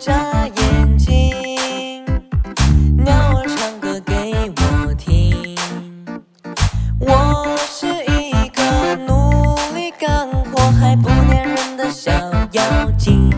眨眼睛鸟儿唱歌给我听。我是一个努力干活还不粘人的小妖精。